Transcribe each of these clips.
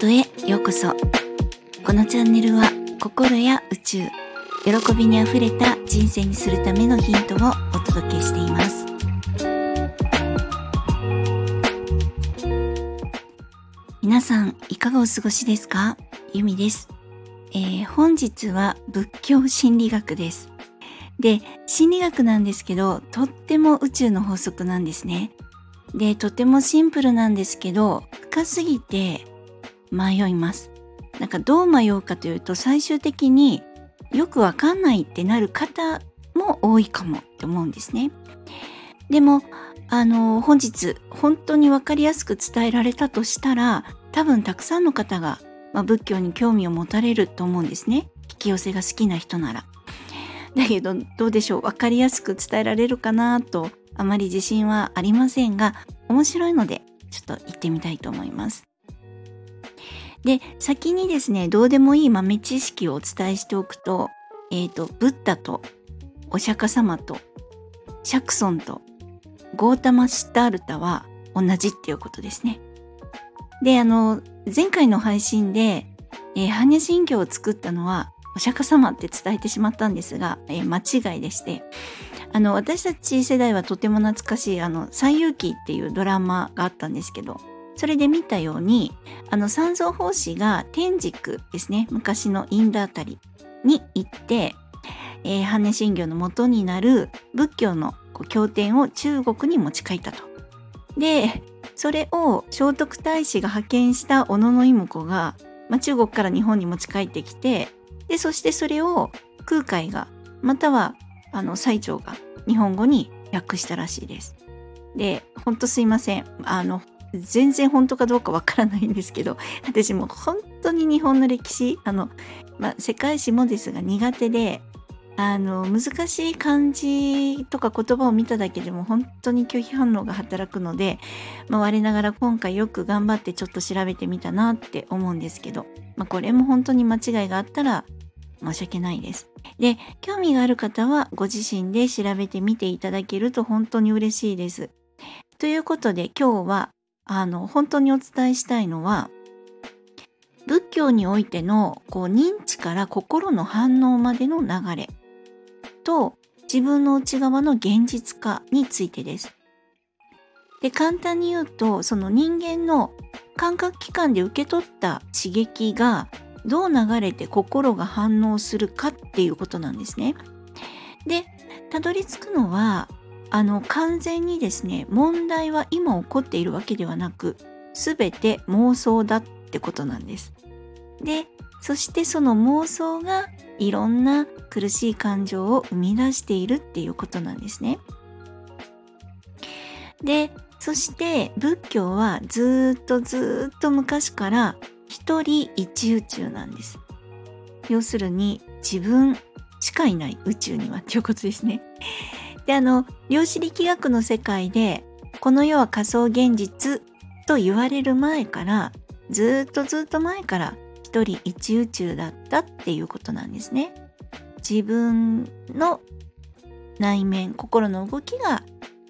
トへようこそ。このチャンネルは心や宇宙喜びにあふれた人生にするためのヒントをお届けしています。皆さんいかがお過ごしですか？ゆみです、えー、本日は仏教心理学です。で心理学なんですけどとっても宇宙の法則なんですね。でとてもシンプルなんですけど深すぎて迷います。なんかどう迷うかというと最終的によくわかんないってなる方も多いかもって思うんですね。でもあの本日本当にわかりやすく伝えられたとしたら多分たくさんの方が、まあ、仏教に興味を持たれると思うんですね。引き寄せが好きな人なら。だけどどうでしょう？分かりやすく伝えられるかなとあまり自信はありませんが面白いのでちょっと行ってみたいと思います。で先にですねどうでもいい豆知識をお伝えしておくと,、えーと、ブッダとお釈迦様とシャクソンとゴータマ・シッタールタは同じっていうことですね。であの前回の配信で、えー、般若心経を作ったのはお釈迦様って伝えてしまったんですが、えー、間違いでしてあの私たち世代はとても懐かしい「あの西遊記」っていうドラマがあったんですけどそれで見たようにあの三蔵法師が天竺ですね昔のインドあたりに行って、えー、般若心経の元になる仏教の経典を中国に持ち帰ったと。でそれを聖徳太子が派遣した小野妹子が、まあ、中国から日本に持ち帰ってきてでそしてそれを空海がまたはあの最澄が日本語に訳したらしいです。で、ほんとすいません。あの、全然本当かどうかわからないんですけど、私も本当に日本の歴史、あの、まあ、世界史もですが苦手で、あの、難しい漢字とか言葉を見ただけでも本当に拒否反応が働くので、まあ、我ながら今回よく頑張ってちょっと調べてみたなって思うんですけど、まあ、これも本当に間違いがあったら申し訳ないです。で、興味がある方はご自身で調べてみていただけると本当に嬉しいです。ということで今日はあの本当にお伝えしたいのは仏教においてのこう認知から心の反応までの流れと自分の内側の現実化についてです。で簡単に言うとその人間の感覚器官で受け取った刺激がどう流れて心が反応するかっていうことなんですね。でたどり着くのはあの完全にですね問題は今起こっているわけではなく全て妄想だってことなんです。でそしてその妄想がいろんな苦しい感情を生み出しているっていうことなんですね。でそして仏教はずっとずっと昔から一人一宇宙なんです。要するに自分しかいない宇宙にはっていうことですね。であの量子力学の世界でこの世は仮想現実と言われる前からずっとずっと前から一人一宇宙だったっていうことなんですね。自分の内面心の動きが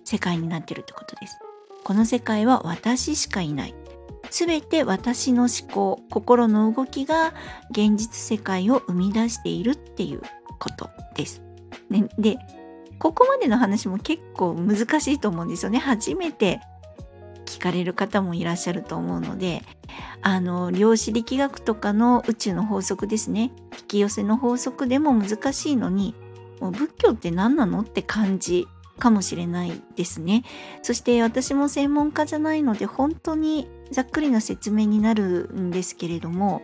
世界になってるってことです。この世界は私しかいない。全て私の思考心の動きが現実世界を生み出しているっていうことです。ね、でここまでの話も結構難しいと思うんですよね。初めて聞かれる方もいらっしゃると思うのであの量子力学とかの宇宙の法則ですね引き寄せの法則でも難しいのにもう仏教って何なのって感じかもしれないですね。そして私も専門家じゃないので本当にざっくりな説明になるんですけれども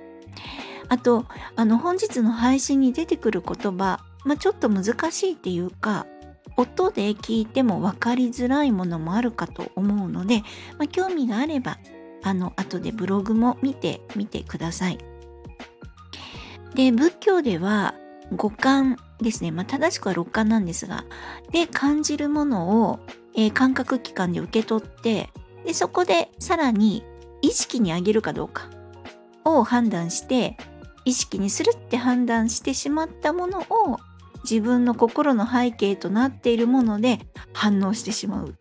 あとあの本日の配信に出てくる言葉、まあ、ちょっと難しいっていうか音で聞いても分かりづらいものもあるかと思うので、まあ、興味があればあの後でブログも見てみてください。で仏教では五感ですね、まあ、正しくは六感なんですがで感じるものを、えー、感覚器官で受け取ってでそこでさらに意識に上げるかどうかを判断して意識にするって判断してしまったものを自分の心の背景となっているもので反応してしまうっ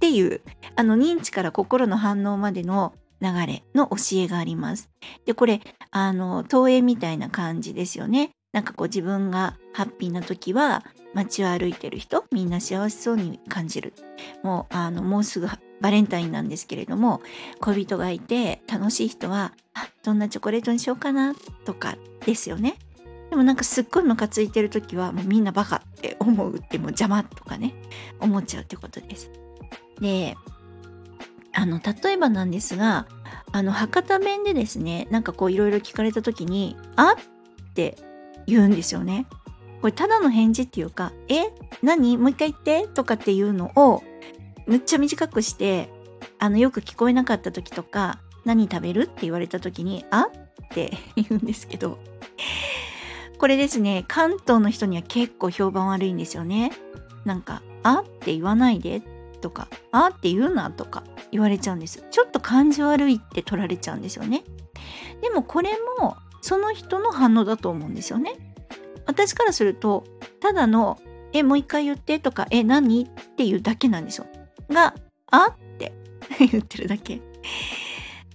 ていうあの認知から心の反応までの流れの教えがあります。で、これ、あの、投影みたいな感じですよね。なんかこう自分がハッピーな時は街を歩いてる人みんな幸せそうに感じるもうあのもうすぐバレンタインなんですけれども恋人がいて楽しい人はどんなチョコレートにしようかなとかですよねでもなんかすっごいムカついてる時はもうみんなバカって思うってもう邪魔とかね思っちゃうってことですであの例えばなんですがあの博多弁でですねなんかこういろいろ聞かれた時に「あ？って言うんですよねこれただの返事っていうか「え？何？もう一回言って?」とかっていうのをむっちゃ短くしてあのよく聞こえなかった時とか「何食べる?」って言われた時に「あ?」って言うんですけどこれですね関東の人には結構評判悪いんですよね。なんか「あ?」って言わないでとか「あ?」って言うなとか言われちゃうんですちょっと感じ悪いって取られちゃうんですよね。でもこれもその人の反応だと思うんですよね。私からするとただの「えもう一回言って」とか「え何?」っていうだけなんですよ。が「あ?」って 言ってるだけ。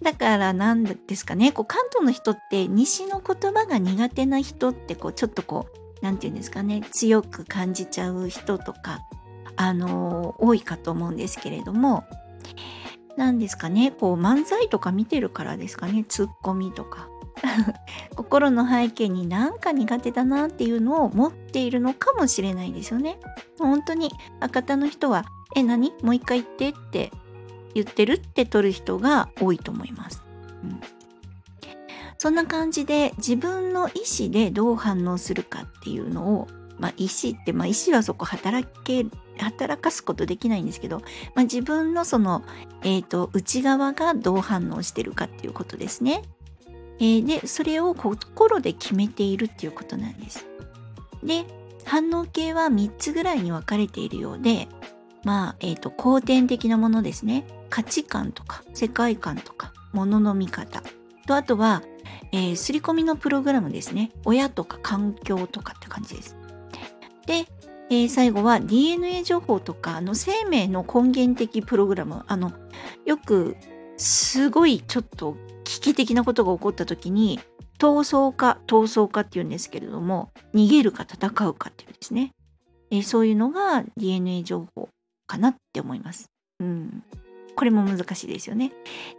だから何ですかね。こう関東の人って西の言葉が苦手な人ってこうちょっとこう何て言うんですかね。強く感じちゃう人とかあのー、多いかと思うんですけれども。何ですかね。こう漫才とか見てるからですかね。ツッコミとか。心の背景になんか苦手だなっていうのを持っているのかもしれないですよね。本当に博多の人は「え何？もう一回言って」って言ってるって取る人が多いと思います。うん、そんな感じで自分の意思でどう反応するかっていうのを、まあ、意思って、まあ、意思はそこ働け働かすことできないんですけど、まあ、自分のその、えーと内側がどう反応してるかっていうことですね。えー、でそれを心で決めているっていうことなんです。で反応系は3つぐらいに分かれているようでまあ、えっ、ー、と後天的なものですね価値観とか世界観とかものの見方。とあとは、えー、刷り込みのプログラムですね。親とか環境とかって感じです。で、えー、最後は DNA 情報とかの生命の根源的プログラム。あのよくすごいちょっと危機的なことが起こった時に闘争か闘争かっていうんですけれども逃げるか戦うかっていうですね、えー、そういうのが DNA 情報かなって思います。うん、これも難しいですよね。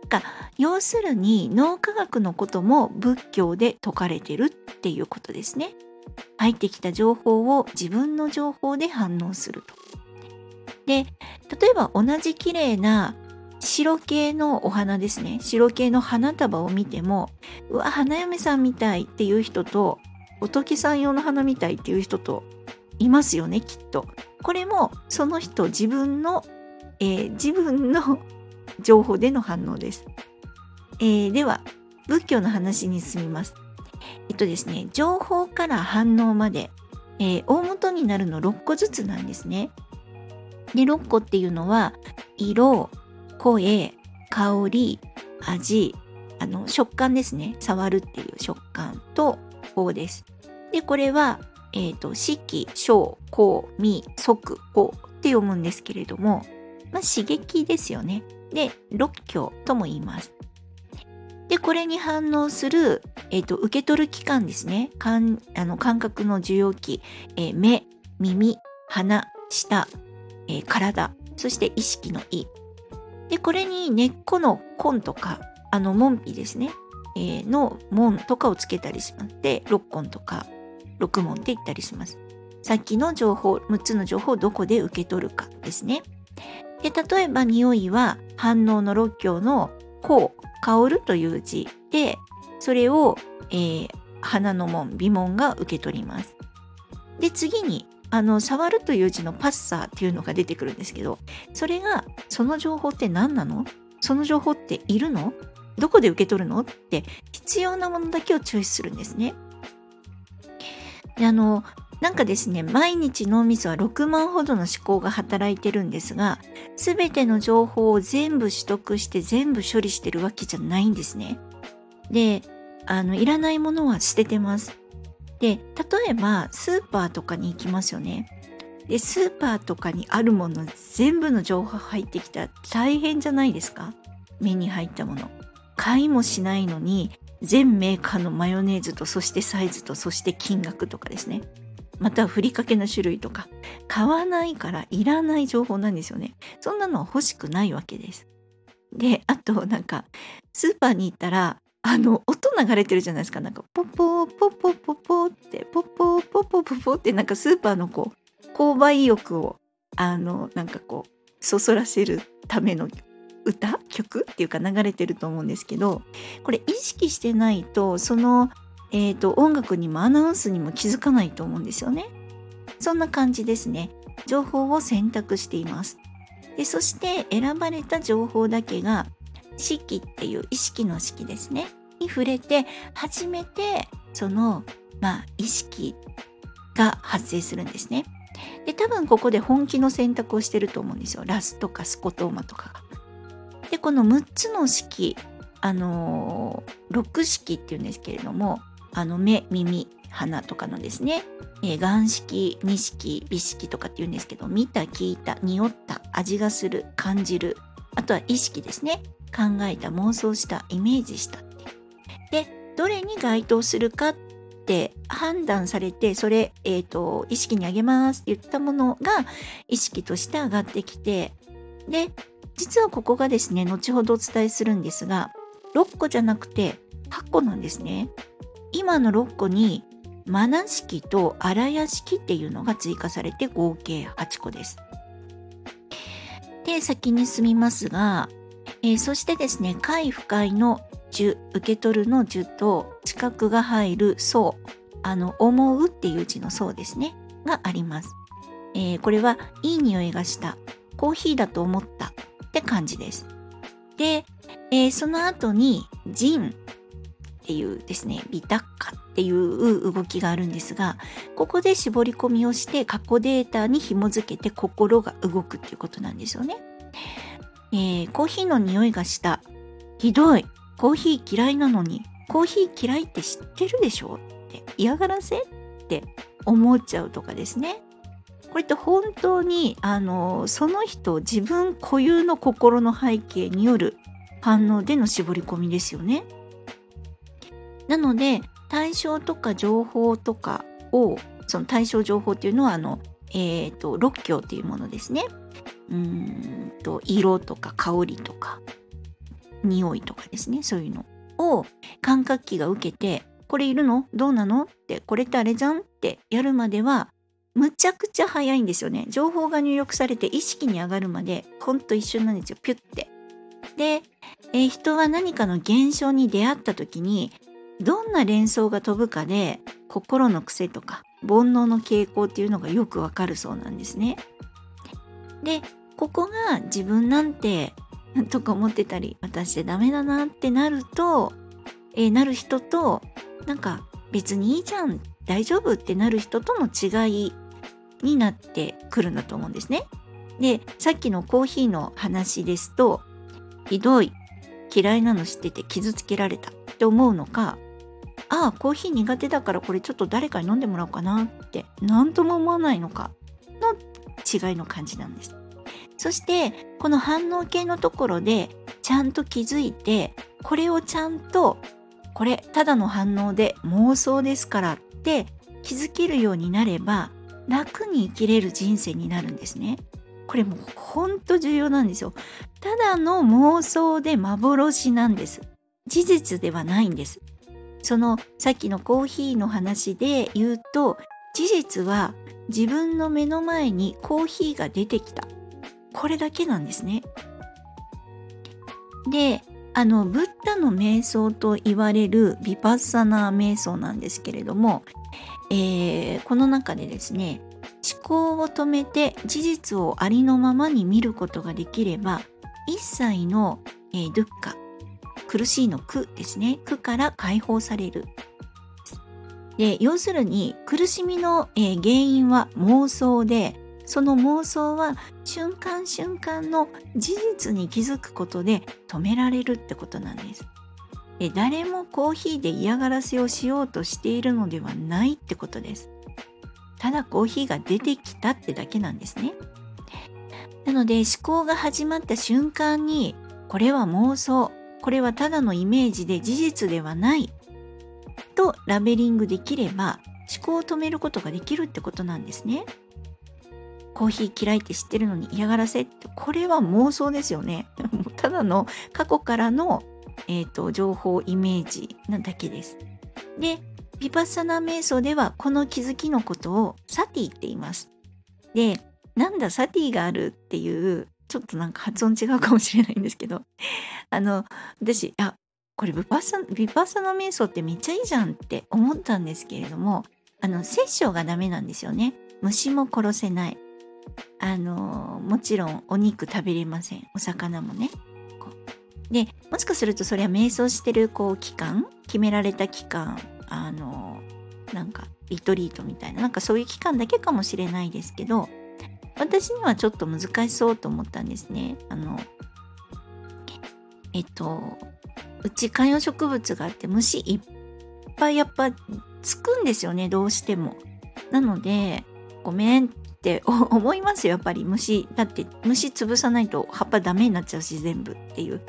か要するに脳科学のことも仏教で説かれてるっていうことですね。入ってきた情報を自分の情報で反応すると。で例えば同じ綺麗な白系のお花ですね白系の花束を見てもうわ花嫁さんみたいっていう人と仏さん用の花みたいっていう人といますよねきっとこれもその人自分の、えー、自分の情報での反応です、えー、では仏教の話に進みますえっとですね情報から反応まで、えー、大元になるの6個ずつなんですねで6個っていうのは色声、香り、味、あの食感ですね。触るっていう食感と法です。で、これは、えっ、ー、と、色、小、香、味、即、法って読むんですけれども、まあ、刺激ですよね。で、六教とも言います。で、これに反応する、えっ、ー、と、受け取る器官ですね。感あの感覚の受容器、えー、目、耳、鼻、舌、えー、体、そして意識の意。でこれに根っこの根とかあの門皮ですね、えー、の門とかをつけたりしまって6根とか6門って言ったりします。さっきの情報6つの情報をどこで受け取るかですね。で例えば匂いは反応の6行の「香」「香る」という字でそれを、えー、鼻の門鼻門が受け取ります。で次にあの触るという字のパッサーっていうのが出てくるんですけどそれがその情報って何なの？その情報っているの？どこで受け取るの？って必要なものだけをチョイスするんですね。であのなんかですね毎日脳みそは6万ほどの思考が働いてるんですが全ての情報を全部取得して全部処理してるわけじゃないんですね。であのいらないものは捨ててます。で例えばスーパーとかに行きますよねでスーパーとかにあるもの全部の情報入ってきたら大変じゃないですか目に入ったもの買いもしないのに全メーカーのマヨネーズとそしてサイズとそして金額とかですねまたふりかけの種類とか買わないからいらない情報なんですよね。そんなのは欲しくないわけです。であとなんかスーパーに行ったらあの音流れてるじゃないですか。なんかポポポポポポってポポポポポポってなんかスーパーのこう購買意欲をあのなんかこうそそらせるための歌？曲？っていうか流れてると思うんですけどこれ意識してないとその、えーと、音楽にもアナウンスにも気づかないと思うんですよね。そんな感じですね。情報を選択しています。でそして選ばれた情報だけが式っていう意識の式ですねに触れて初めてそのまあ意識が発生するんですね。で多分ここで本気の選択をしてると思うんですよ。ラスとかスコトーマとかが。でこの6つの式あのー、6式っていうんですけれどもあの目耳鼻とかのですね、えー、眼式二式美式とかっていうんですけど見た聞いた匂った味がする感じるあとは意識ですね。考えた妄想したイメージしたってでどれに該当するかって判断されてそれ、えーと、意識にあげますって言ったものが意識として上がってきてで実はここがですね後ほどお伝えするんですが6個じゃなくて8個なんですね。今の6個にマナ式と荒屋式っていうのが追加されて合計8個です。で先に進みますがえー、そしてですね快不快の受受け取るの受と知覚が入る層あの思うっていう字の層ですねがあります、えー、これはいい匂いがしたコーヒーだと思ったって感じです。で、えー、その後にジン。っていうですねビタッカっていう動きがあるんですがここで絞り込みをして過去データに紐付けて心が動くっていうことなんですよねえー、コーヒーの匂いがした。ひどい。コーヒー嫌いなのに、コーヒー嫌いって知ってるでしょ？って嫌がらせ？って思っちゃうとかですね。これって本当にあのその人自分固有の心の背景による反応での絞り込みですよね。なので対象とか情報とかをその対象情報っていうのはあの、えーと、と六教っていうものですね。うんと色とか香りとか匂いとかですね。そういうのを感覚器が受けてこれいるの？どうなの？ってこれってあれじゃん？ってやるまではむちゃくちゃ早いんですよね。情報が入力されて意識に上がるまでほんと一瞬なんですよ。ピュッて。で、えー、人は何かの現象に出会った時にどんな連想が飛ぶかで心の癖とか煩悩の傾向っていうのがよくわかるそうなんですね。でここが自分なんてとか思ってたり私でダメだなってなると、えー、なる人となんか別にいいじゃん大丈夫ってなる人との違いになってくるんだと思うんですね。でさっきのコーヒーの話ですとひどい嫌いなの知ってて傷つけられたって思うのかああコーヒー苦手だからこれちょっと誰かに飲んでもらおうかなって何とも思わないのかの違いの感じなんです。そしてこの反応系のところでちゃんと気づいてこれをちゃんとこれただの反応で妄想ですからって気づけるようになれば楽に生きれる人生になるんですね。これもうほんと重要なんですよ。ただの妄想で幻なんです。事実ではないんです。そのさっきのコーヒーの話で言うと事実は自分の目の前にコーヒーが出てきたこれだけなんですね。であのブッダの瞑想と言われるビパッサナー瞑想なんですけれども、えー、この中でですね思考を止めて事実をありのままに見ることができれば一切の、えー、ドゥッカ苦しいの苦ですね苦から解放されるで要するに苦しみの、え、原因は妄想でその妄想は瞬間瞬間の事実に気づくことで止められるってことなんです。で誰もコーヒーで嫌がらせをしようとしているのではないってことです。ただコーヒーが出てきたってだけなんですね。なので思考が始まった瞬間にこれは妄想これはただのイメージで事実ではないとラベリングできれば思考を止めることができるってことなんですね。コーヒー嫌いって知ってるのに嫌がらせ？ってこれは妄想ですよね。ただの過去からの、えーと、情報イメージなだけです。でヴィパッサナ瞑想ではこの気づきのことをサティって言います。でなんだサティがあるっていうちょっとなんか発音違うかもしれないんですけど。あの私あこれヴィパッサヴィパッサナ瞑想ってめっちゃいいじゃんって思ったんですけれどもあの殺生がダメなんですよね。虫も殺せない。あのもちろんお肉食べれません。お魚もね。でもしかするとそれは瞑想してるこう期間決められた期間あのなんかリトリートみたいななんかそういう期間だけかもしれないですけど私にはちょっと難しそうと思ったんですね。あのえっとうち観葉植物があって虫いっぱいやっぱつくんですよねどうしても。なのでごめんって 思いますよやっぱり。虫だって虫潰さないと葉っぱダメになっちゃうし全部っていう。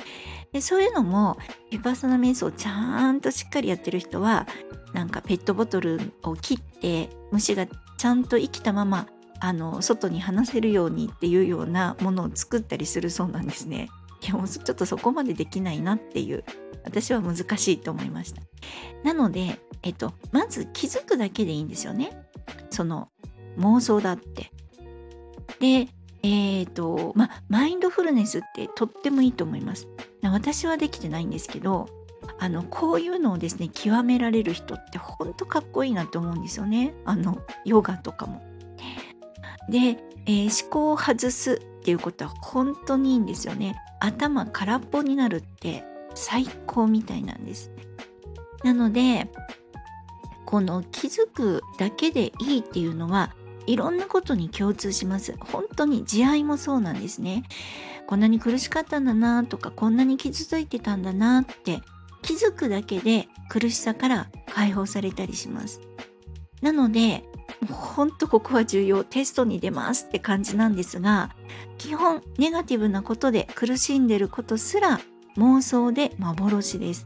でそういうのもヴィパサナ瞑想ちゃんとしっかりやってる人はなんかペットボトルを切って虫がちゃんと生きたままあの外に放せるようにっていうようなものを作ったりするそうなんですね。いやもうちょっとそこまでできないなっていう私は難しいと思いました。なので、えっと、まず気づくだけでいいんですよね。その妄想だって。で、えっ、ー、と、まあ、マインドフルネスってとってもいいと思います。私はできてないんですけど、あの、こういうのをですね、極められる人ってほんとかっこいいなと思うんですよね。あの、ヨガとかも。で、えー、思考を外すっていうことは本当にいいんですよね。頭空っぽになるって最高みたいなんです。なので、この気づくだけでいいっていうのはいろんなことに共通します。本当に慈愛もそうなんですね。こんなに苦しかったんだなとか、こんなに傷ついてたんだなって気づくだけで苦しさから解放されたりします。なので、ほんとここは重要。テストに出ますって感じなんですが、基本ネガティブなことで苦しんでることすら妄想で幻です。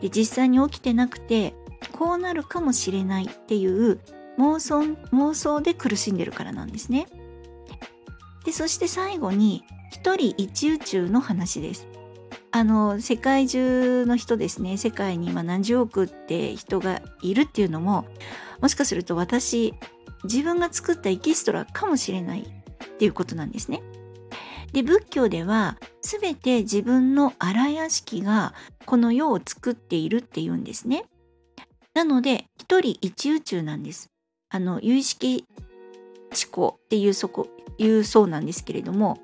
で実際に起きてなくて、こうなるかもしれないっていう妄想妄想で苦しんでるからなんですね。でそして最後に一人一宇宙の話です。あの世界中の人ですね世界に今何十億って人がいるっていうのももしかすると私自分が作ったエキストラかもしれないっていうことなんですね。で仏教では全て自分の荒屋敷がこの世を作っているっていうんですね。なので一人一宇宙なんです。あの有意識思考っていうそこいうそうなんですけれども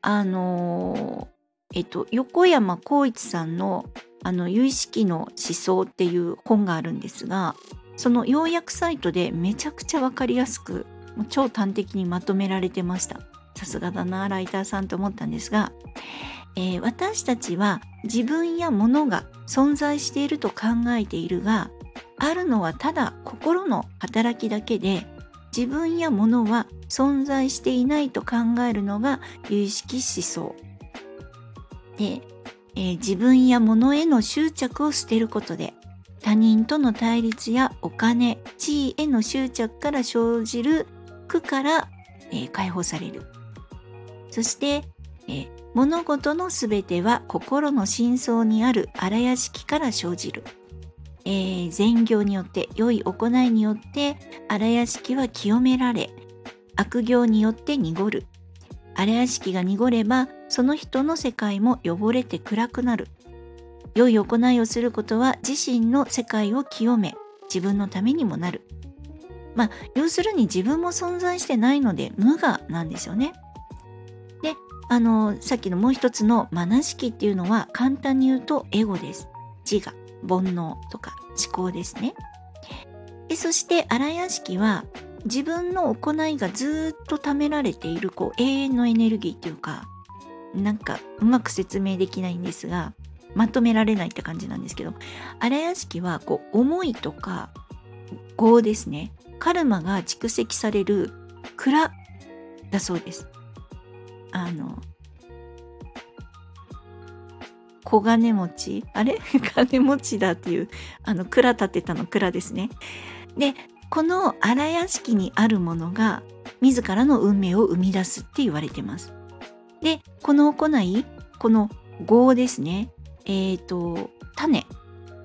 あのえっと横山光一さんのあの有意識の思想っていう本があるんですがその要約サイトでめちゃくちゃ分かりやすく超端的にまとめられてました。さすがだなライターさんと思ったんですが、えー、私たちは自分や物が存在していると考えているがあるのはただ心の働きだけで自分や物は存在していないと考えるのが有意識思想。で、えー、自分や物への執着を捨てることで他人との対立やお金地位への執着から生じる苦から、えー、解放される。そして、えー、物事のすべては心の深層にある荒屋敷から生じる。えー、善行によって良い行いによって荒屋敷は清められ悪行によって濁る。荒屋敷が濁ればその人の世界も汚れて暗くなる。良い行いをすることは自身の世界を清め自分のためにもなる。まあ要するに自分も存在してないので無我なんですよね。であのさっきのもう一つのマナ式っていうのは簡単に言うとエゴです。自我煩悩とか思考ですね。でそして荒屋敷は自分の行いがずっと貯められているこう永遠のエネルギーっていうかなんかうまく説明できないんですがまとめられないって感じなんですけど荒屋敷はこう思いとか業ですねカルマが蓄積される蔵だそうです。あの小金持ち？あれ？金持ちだっていうあの蔵建てたの蔵ですね。でこの荒屋敷にあるものが自らの運命を生み出すって言われてます。でこの行いこの業ですねえっ、ー、と種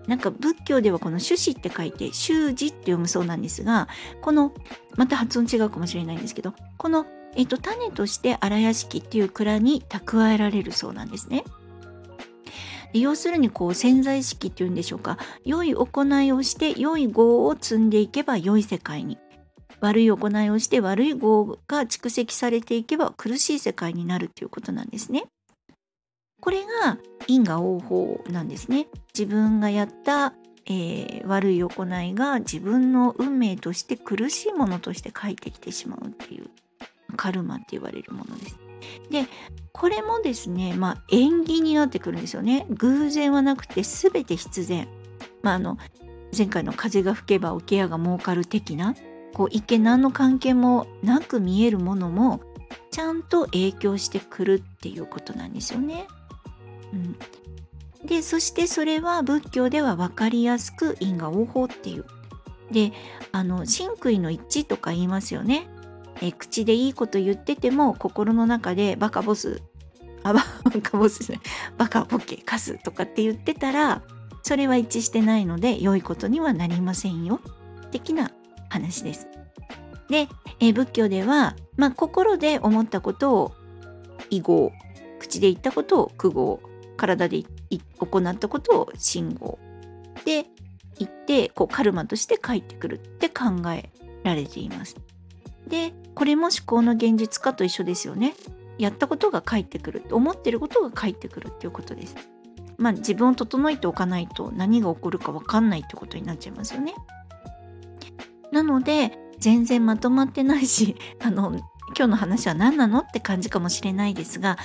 なんか仏教ではこの種子って書いて習字って読むそうなんですがこのまた発音違うかもしれないんですけどこの、えーと、種として荒屋敷っていう蔵に蓄えられるそうなんですね。要するにこう潜在意識っていうんでしょうか良い行いをして良い業を積んでいけば良い世界に悪い行いをして悪い業が蓄積されていけば苦しい世界になるっていうことなんですね。これが因果応報なんですね。自分がやった、えー、悪い行いが自分の運命として苦しいものとして返ってきてしまうっていうカルマって言われるものです。でこれもですねまあ縁起になってくるんですよね。偶然はなくて全て必然。まああの前回の風が吹けば桶屋が儲かる的なこう一見何の関係もなく見えるものもちゃんと影響してくるっていうことなんですよね。うん、でそしてそれは仏教では分かりやすく因果応報っていう。であの真悔の一致とか言いますよね。え口でいいこと言ってても心の中でバカボスあバカボスじゃないバカボケカスとかって言ってたらそれは一致してないので良いことにはなりませんよ的な話です。で、え仏教では、まあ、心で思ったことを異号口で言ったことを苦号体で行ったことを信号で言ってこうカルマとして返ってくるって考えられています。でこれも思考の現実化と一緒ですよね。やったことが返ってくる思ってることが返ってくるっていうことです。まあ自分を整えておかないと何が起こるか分かんないってことになっちゃいますよね。なので全然まとまってないし あの今日の話は何なのって感じかもしれないですが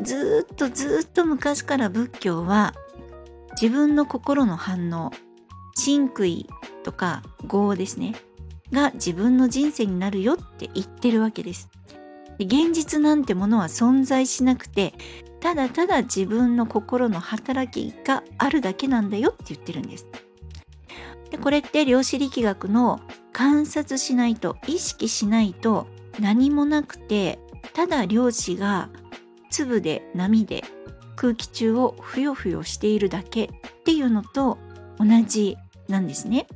ずっとずっと昔から仏教は自分の心の反応真悔とか業ですねが自分の人生になるよって言ってるわけです。現実なんてものは存在しなくてただただ自分の心の働きがあるだけなんだよって言ってるんです。でこれって量子力学の観察しないと意識しないと何もなくてただ漁師が粒で波で空気中をふよふよしているだけっていうのと同じなんですね。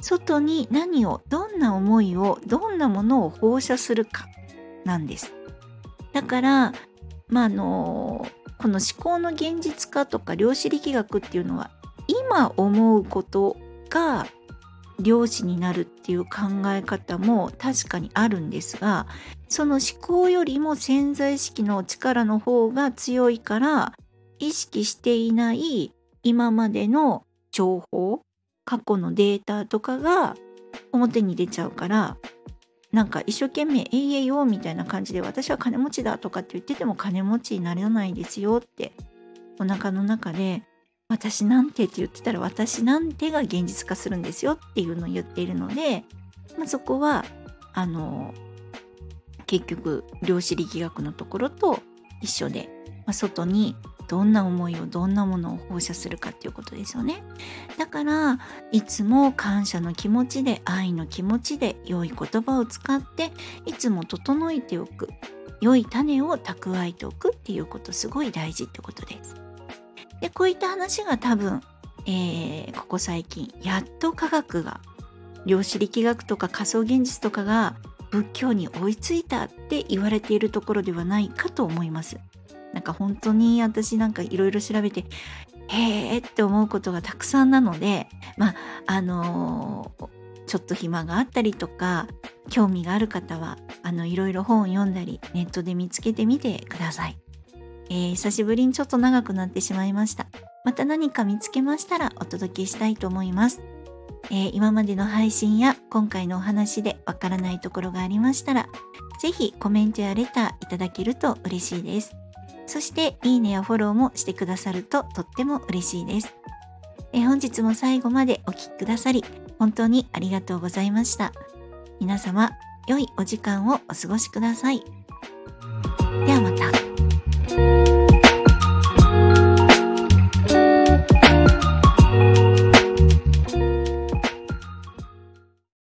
外に何をどんな思いをどんなものを放射するかなんです。だからまああのこの思考の現実化とか量子力学っていうのは今思うことが漁師になるっていう考え方も確かにあるんですがその思考よりも潜在意識の力の方が強いから意識していない今までの情報過去のデータとかが表に出ちゃうからなんか一生懸命「えいえいよ」みたいな感じで私は金持ちだとかって言ってても金持ちにならないですよってお腹の中で私なんてって言ってたら私なんてが現実化するんですよっていうのを言っているので、まあ、そこはあの結局量子力学のところと一緒で、まあ、外にどんな思いをどんなものを放射するかっていうことですよね。だからいつも感謝の気持ちで愛の気持ちで良い言葉を使っていつも整えておく。良い種を蓄えておくっていうことすごい大事ってことです。でこういった話が多分、えー、ここ最近やっと科学が量子力学とか仮想現実とかが仏教に追いついたって言われているところではないかと思います。なんか本当に私なんかいろいろ調べてへーって思うことがたくさんなのでまああのー、ちょっと暇があったりとか興味がある方はあのいろいろ本を読んだりネットで見つけてみてください。えー、久しぶりにちょっと長くなってしまいました。また何か見つけましたらお届けしたいと思います。えー、今までの配信や今回のお話でわからないところがありましたら、ぜひコメントやレターいただけると嬉しいです。そして、いいねやフォローもしてくださるととっても嬉しいです。えー、本日も最後までお聴きくださり、本当にありがとうございました。皆様、良いお時間をお過ごしください。ではまた